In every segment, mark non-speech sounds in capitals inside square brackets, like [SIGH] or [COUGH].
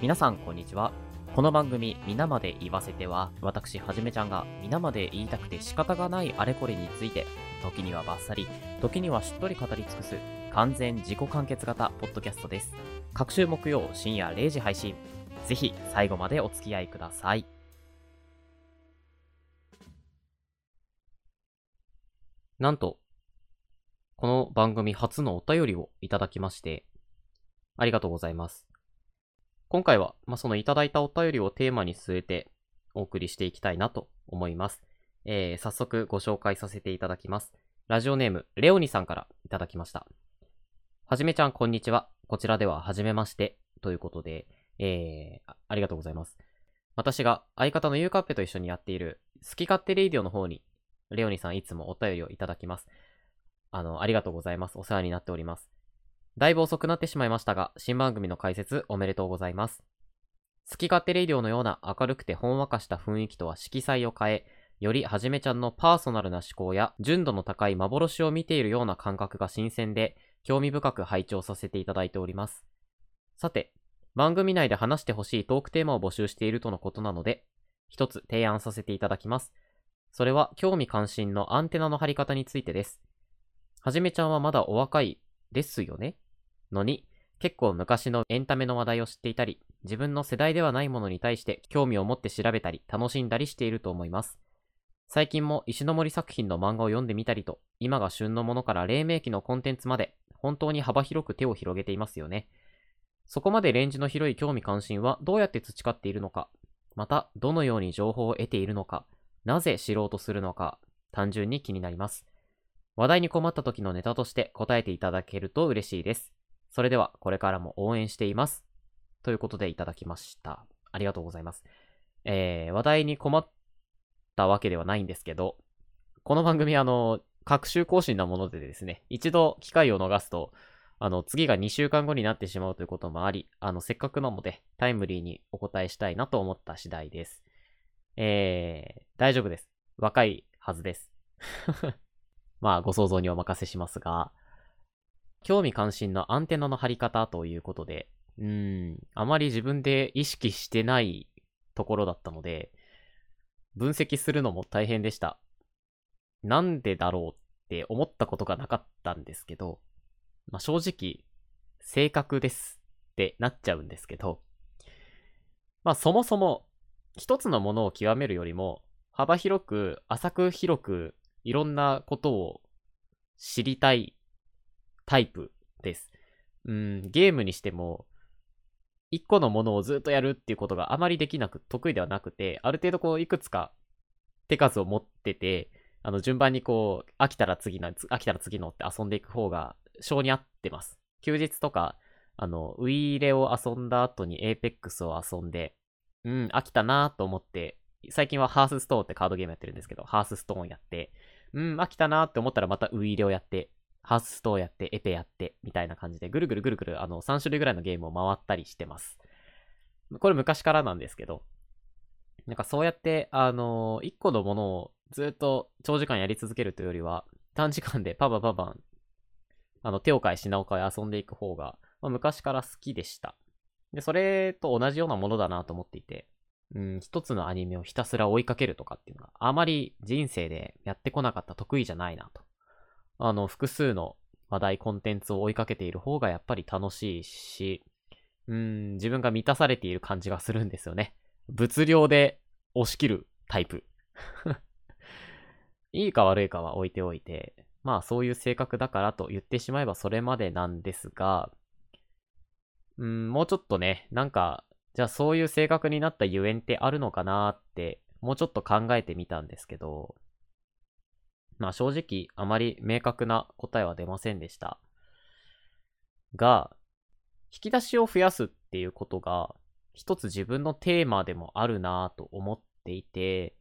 皆さんこんにちは。この番組、皆まで言わせては、私、はじめちゃんが皆まで言いたくて仕方がないあれこれについて、時にはバッサリ、時にはしっとり語り尽くす、完全自己完結型ポッドキャストです。各週木曜深夜0時配信。ぜひ最後までお付き合いください。なんと、この番組初のお便りをいただきまして、ありがとうございます。今回は、まあ、そのいただいたお便りをテーマに据えてお送りしていきたいなと思います。えー、早速ご紹介させていただきます。ラジオネーム、レオニさんからいただきました。はじめちゃん、こんにちは。こちらでは、はじめまして。ということで、えー、ありがとうございます。私が相方のゆうかっぺと一緒にやっている、好き勝手レイディオの方に、レオニさんいつもお便りをいただきます。あの、ありがとうございます。お世話になっております。だいぶ遅くなってしまいましたが、新番組の解説おめでとうございます。好き勝手レイディオのような明るくてほんわかした雰囲気とは色彩を変え、よりはじめちゃんのパーソナルな思考や純度の高い幻を見ているような感覚が新鮮で、興味深く拝聴させていただいております。さて、番組内で話してほしいトークテーマを募集しているとのことなので、一つ提案させていただきます。それは興味関心のアンテナの張り方についてです。はじめちゃんはまだお若いですよね？のに、結構昔のエンタメの話題を知っていたり、自分の世代ではないものに対して興味を持って調べたり、楽しんだりしていると思います。最近も石森作品の漫画を読んでみたりと、今が旬のものから黎明期のコンテンツまで、本当に幅広く手を広げていますよね。そこまでレンジの広い興味関心はどうやって培っているのか、また、どのように情報を得ているのか、なぜ知ろうとするのか、単純に気になります。話題に困った時のネタとして答えていただけると嬉しいです。それでは、これからも応援しています。ということでいただきました。ありがとうございます。えー、話題に困ったわけではないんですけど、この番組あの、各週更新なものでですね、一度機会を逃すと、あの、次が2週間後になってしまうということもあり、あの、せっかくなので、タイムリーにお答えしたいなと思った次第です。えー、大丈夫です。若いはずです。[LAUGHS] まあ、ご想像にお任せしますが、興味関心のアンテナの張り方ということで、うん、あまり自分で意識してないところだったので、分析するのも大変でした。なんでだろうって思ったことがなかったんですけど、まあ、正直、性格ですってなっちゃうんですけど、まあそもそも一つのものを極めるよりも幅広く浅く広くいろんなことを知りたいタイプです。うん、ゲームにしても一個のものをずっとやるっていうことがあまりできなく、得意ではなくて、ある程度こういくつか手数を持ってて、あの順番にこう飽きたら次の、飽きたら次のって遊んでいく方が性に合ってます。休日とか、あの、ウイイレを遊んだ後にエーペックスを遊んで、うん、飽きたなと思って、最近はハースストーンってカードゲームやってるんですけど、ハースストーンやって、うん、飽きたなって思ったらまたウイイレをやって、ハースストーンやって、エペやって、みたいな感じで、ぐるぐるぐるぐる、あの、3種類ぐらいのゲームを回ったりしてます。これ昔からなんですけど、なんかそうやって、あの一個のものをずっと長時間やり続けるというよりは、短時間でパパパパン、あの、手を変え品を変え遊んでいく方が、まあ、昔から好きでした。で、それと同じようなものだなと思っていて、うん、一つのアニメをひたすら追いかけるとかっていうのがあまり人生でやってこなかった得意じゃないなと。あの、複数の話題コンテンツを追いかけている方がやっぱり楽しいし、うん、自分が満たされている感じがするんですよね。物量で押し切るタイプ。[LAUGHS] いいか悪いかは置いておいて、まあそういう性格だからと言ってしまえばそれまでなんですが、うん、もうちょっとね、なんか、じゃあそういう性格になったゆえんってあるのかなって、もうちょっと考えてみたんですけど、まあ正直あまり明確な答えは出ませんでした。が、引き出しを増やすっていうことが、一つ自分のテーマでもあるなぁと思っていて、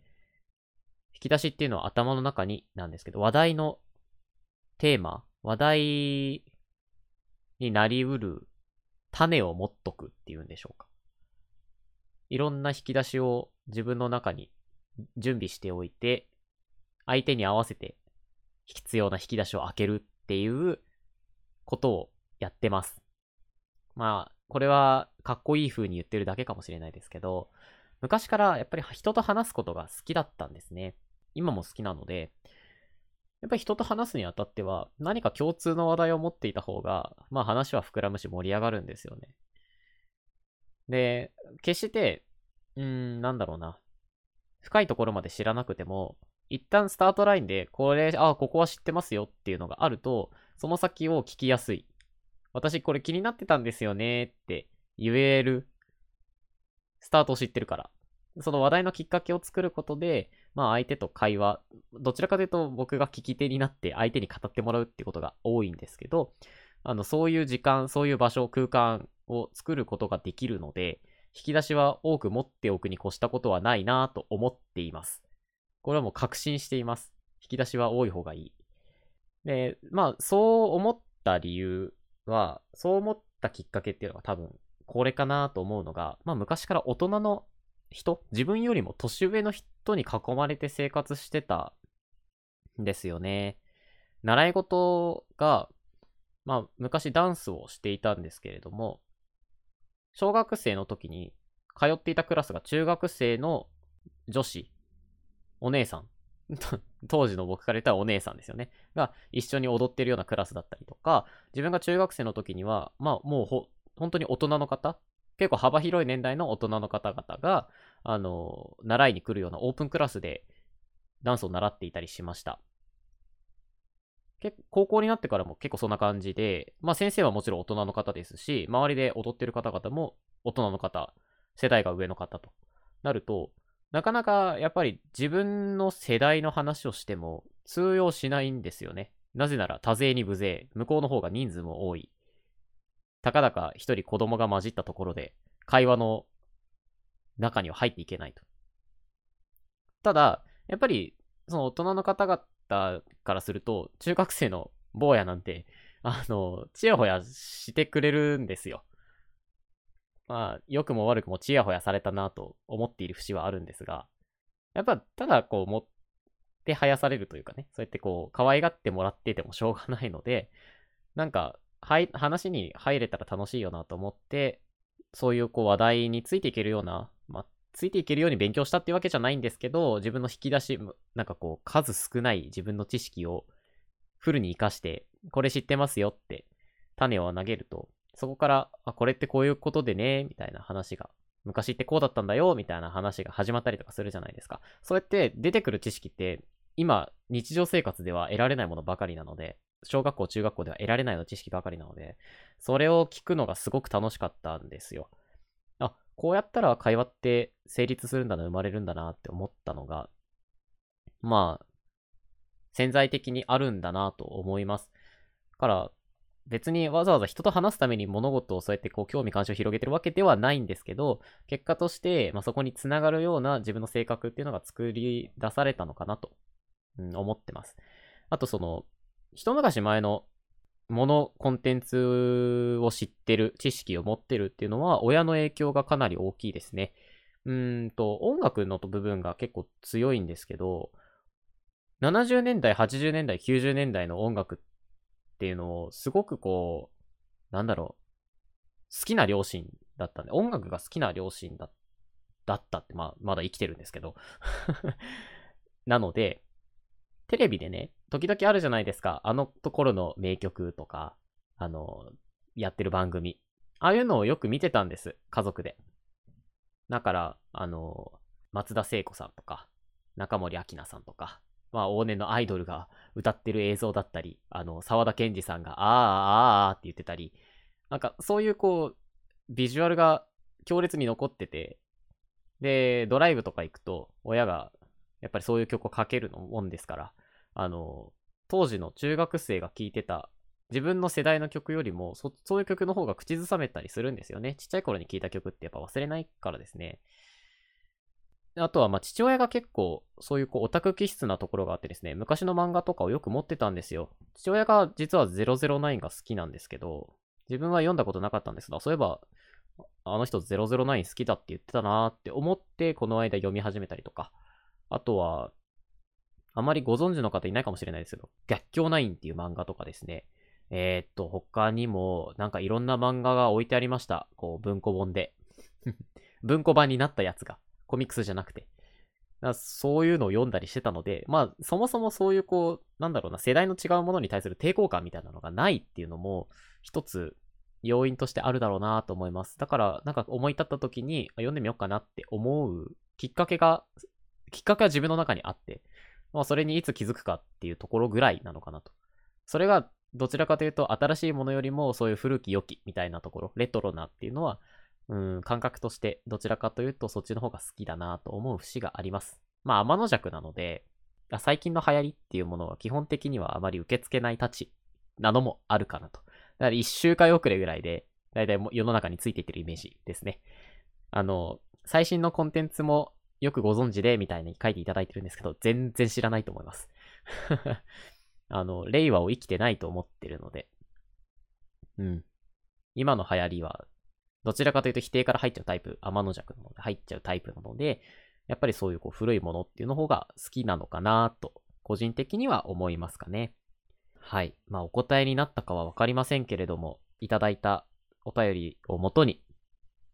引き出しっていうのは頭の中になんですけど、話題のテーマ、話題になりうる種を持っとくっていうんでしょうか。いろんな引き出しを自分の中に準備しておいて、相手に合わせて必要な引き出しを開けるっていうことをやってます。まあ、これはかっこいい風に言ってるだけかもしれないですけど、昔からやっぱり人と話すことが好きだったんですね。今も好きなので、やっぱり人と話すにあたっては、何か共通の話題を持っていた方が、まあ話は膨らむし盛り上がるんですよね。で、決して、うーん、なんだろうな。深いところまで知らなくても、一旦スタートラインで、これ、あ、ここは知ってますよっていうのがあると、その先を聞きやすい。私これ気になってたんですよねって言えるスタートを知ってるから。その話題のきっかけを作ることで、まあ相手と会話、どちらかというと僕が聞き手になって相手に語ってもらうってことが多いんですけど、あの、そういう時間、そういう場所、空間を作ることができるので、引き出しは多く持っておくに越したことはないなと思っています。これはもう確信しています。引き出しは多い方がいい。で、まあ、そう思った理由は、そう思ったきっかけっていうのが多分、これかなと思うのが、まあ昔から大人の人、自分よりも年上の人に囲まれて生活してたんですよね。習い事が、まあ昔ダンスをしていたんですけれども、小学生の時に通っていたクラスが中学生の女子、お姉さん [LAUGHS] 当時の僕から言ったらお姉さんですよね。が一緒に踊ってるようなクラスだったりとか、自分が中学生の時には、まあもうほ、本当に大人の方、結構幅広い年代の大人の方々が、あの、習いに来るようなオープンクラスでダンスを習っていたりしました。結高校になってからも結構そんな感じで、まあ先生はもちろん大人の方ですし、周りで踊ってる方々も大人の方、世代が上の方となると、なかなかやっぱり自分の世代の話をしても通用しないんですよね。なぜなら多勢に無勢、向こうの方が人数も多い。たかだか一人子供が混じったところで会話の中には入っていけないと。ただ、やっぱりその大人の方々からすると中学生の坊やなんてあの、ちやほやしてくれるんですよ。まあ、良くも悪くもちやほやされたなと思っている節はあるんですが、やっぱ、ただこう、持ってはやされるというかね、そうやってこう、可愛がってもらっててもしょうがないので、なんか、はい、話に入れたら楽しいよなと思って、そういうこう話題についていけるような、まあ、ついていけるように勉強したっていうわけじゃないんですけど、自分の引き出し、なんかこう、数少ない自分の知識をフルに活かして、これ知ってますよって種を投げると、そこから、あ、これってこういうことでね、みたいな話が、昔ってこうだったんだよ、みたいな話が始まったりとかするじゃないですか。そうやって出てくる知識って、今、日常生活では得られないものばかりなので、小学校、中学校では得られないの知識ばかりなので、それを聞くのがすごく楽しかったんですよ。あ、こうやったら会話って成立するんだな、生まれるんだなって思ったのが、まあ、潜在的にあるんだなと思います。から、別にわざわざ人と話すために物事をそうやってこう興味関心を広げてるわけではないんですけど、結果として、まあ、そこにつながるような自分の性格っていうのが作り出されたのかなと、うん、思ってます。あとその、一昔前のもの、コンテンツを知ってる、知識を持ってるっていうのは、親の影響がかなり大きいですね。うんと、音楽の部分が結構強いんですけど、70年代、80年代、90年代の音楽っっていうのを、すごくこう、なんだろう、好きな両親だったんで、音楽が好きな両親だだったって、まあ、まだ生きてるんですけど [LAUGHS] なので、テレビでね、時々あるじゃないですか。あのところの名曲とか、あの、やってる番組。ああいうのをよく見てたんです。家族で。だから、あの、松田聖子さんとか、中森明菜さんとか、まあ、往年のアイドルが歌ってる映像だったり、あの、沢田研二さんが、あーあーあーって言ってたり、なんか、そういうこう、ビジュアルが強烈に残ってて、で、ドライブとか行くと、親が、やっぱりそういう曲をかけるのもんですから、あの、当時の中学生が聴いてた、自分の世代の曲よりもそ、そういう曲の方が口ずさめたりするんですよね。ちっちゃい頃に聴いた曲ってやっぱ忘れないからですね。あとは、ま、父親が結構、そういうこう、オタク気質なところがあってですね、昔の漫画とかをよく持ってたんですよ。父親が実は009が好きなんですけど、自分は読んだことなかったんですが、そういえば、あの人009好きだって言ってたなーって思って、この間読み始めたりとか。あとは、あまりご存知の方いないかもしれないですけど、逆境9っていう漫画とかですね。えー、っと、他にも、なんかいろんな漫画が置いてありました。こう、文庫本で。[LAUGHS] 文庫版になったやつが。コミックスじゃなくて。そういうのを読んだりしてたので、まあ、そもそもそういうこう、なんだろうな、世代の違うものに対する抵抗感みたいなのがないっていうのも、一つ要因としてあるだろうなと思います。だから、なんか思い立った時に、読んでみようかなって思うきっかけが、きっかけは自分の中にあって、まあ、それにいつ気づくかっていうところぐらいなのかなと。それが、どちらかというと、新しいものよりも、そういう古き良きみたいなところ、レトロなっていうのは、うん、感覚として、どちらかというと、そっちの方が好きだなと思う節があります。まあ、天の弱なので、最近の流行りっていうものは基本的にはあまり受け付けないたちなのもあるかなと。だから一週間遅れぐらいで、だいたい世の中についていってるイメージですね。あの、最新のコンテンツもよくご存知で、みたいに書いていただいてるんですけど、全然知らないと思います。[LAUGHS] あの、令和を生きてないと思ってるので。うん。今の流行りは、どちらかというと否定から入っちゃうタイプ、天の弱なので入っちゃうタイプなので、やっぱりそういうこう古いものっていうの方が好きなのかなと、個人的には思いますかね。はい。まあ、お答えになったかはわかりませんけれども、いただいたお便りをもとに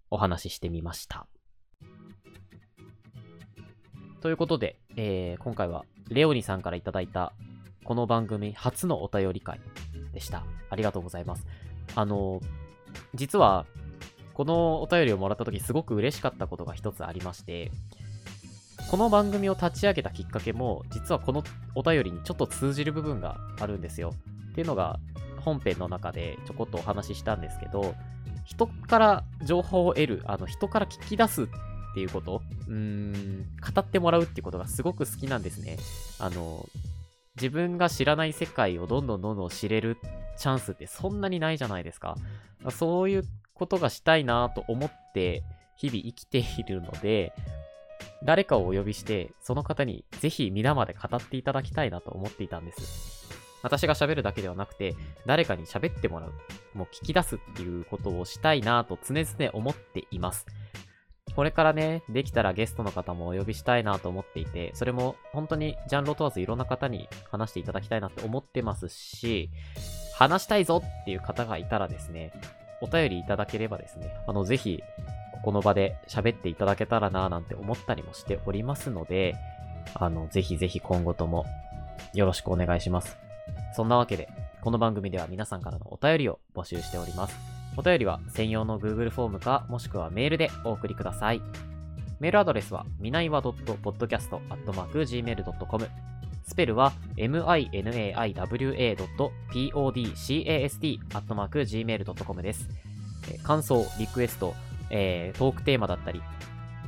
お話ししてみました。ということで、えー、今回はレオニさんからいただいたこの番組初のお便り会でした。ありがとうございます。あの、実は、このお便りをもらった時すごく嬉しかったことが一つありまして、この番組を立ち上げたきっかけも、実はこのお便りにちょっと通じる部分があるんですよ。っていうのが、本編の中でちょこっとお話ししたんですけど、人から情報を得る、あの、人から聞き出すっていうこと、うーん、語ってもらうっていうことがすごく好きなんですね。あの、自分が知らない世界をどんどんどんどん知れるチャンスってそんなにないじゃないですか。そういうことがしたいなと思って日々生きているので、誰かをお呼びして、その方にぜひ皆まで語っていただきたいなと思っていたんです。私が喋るだけではなくて、誰かに喋ってもらう、もう聞き出すっていうことをしたいなと常々思っています。これからね、できたらゲストの方もお呼びしたいなと思っていて、それも本当にジャンルを問わずいろんな方に話していただきたいなって思ってますし、話したいぞっていう方がいたらですね、お便りいただければですね、あの、ぜひ、この場で喋っていただけたらなぁなんて思ったりもしておりますので、あの、ぜひぜひ今後ともよろしくお願いします。そんなわけで、この番組では皆さんからのお便りを募集しております。お便りは専用の Google フォームかもしくはメールでお送りください。メールアドレスは、みないわ .podcast.gmail.com スペルは minaiwa.podcast.gmail.com です。感想、リクエスト、えー、トークテーマだったり、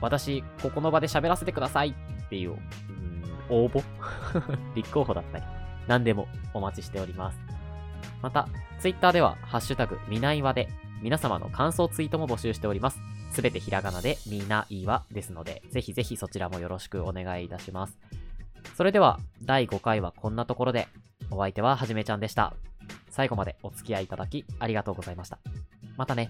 私、ここの場で喋らせてくださいっていう、うん、応募？[LAUGHS] 立候補だったり、何でもお待ちしております。また、ツイッターでは、ハッシュタグ、みないわで、皆様の感想ツイートも募集しております。すべてひらがなで、みないわですので、ぜひぜひそちらもよろしくお願いいたします。それでは、第5回はこんなところで、お相手ははじめちゃんでした。最後までお付き合いいただきありがとうございました。またね。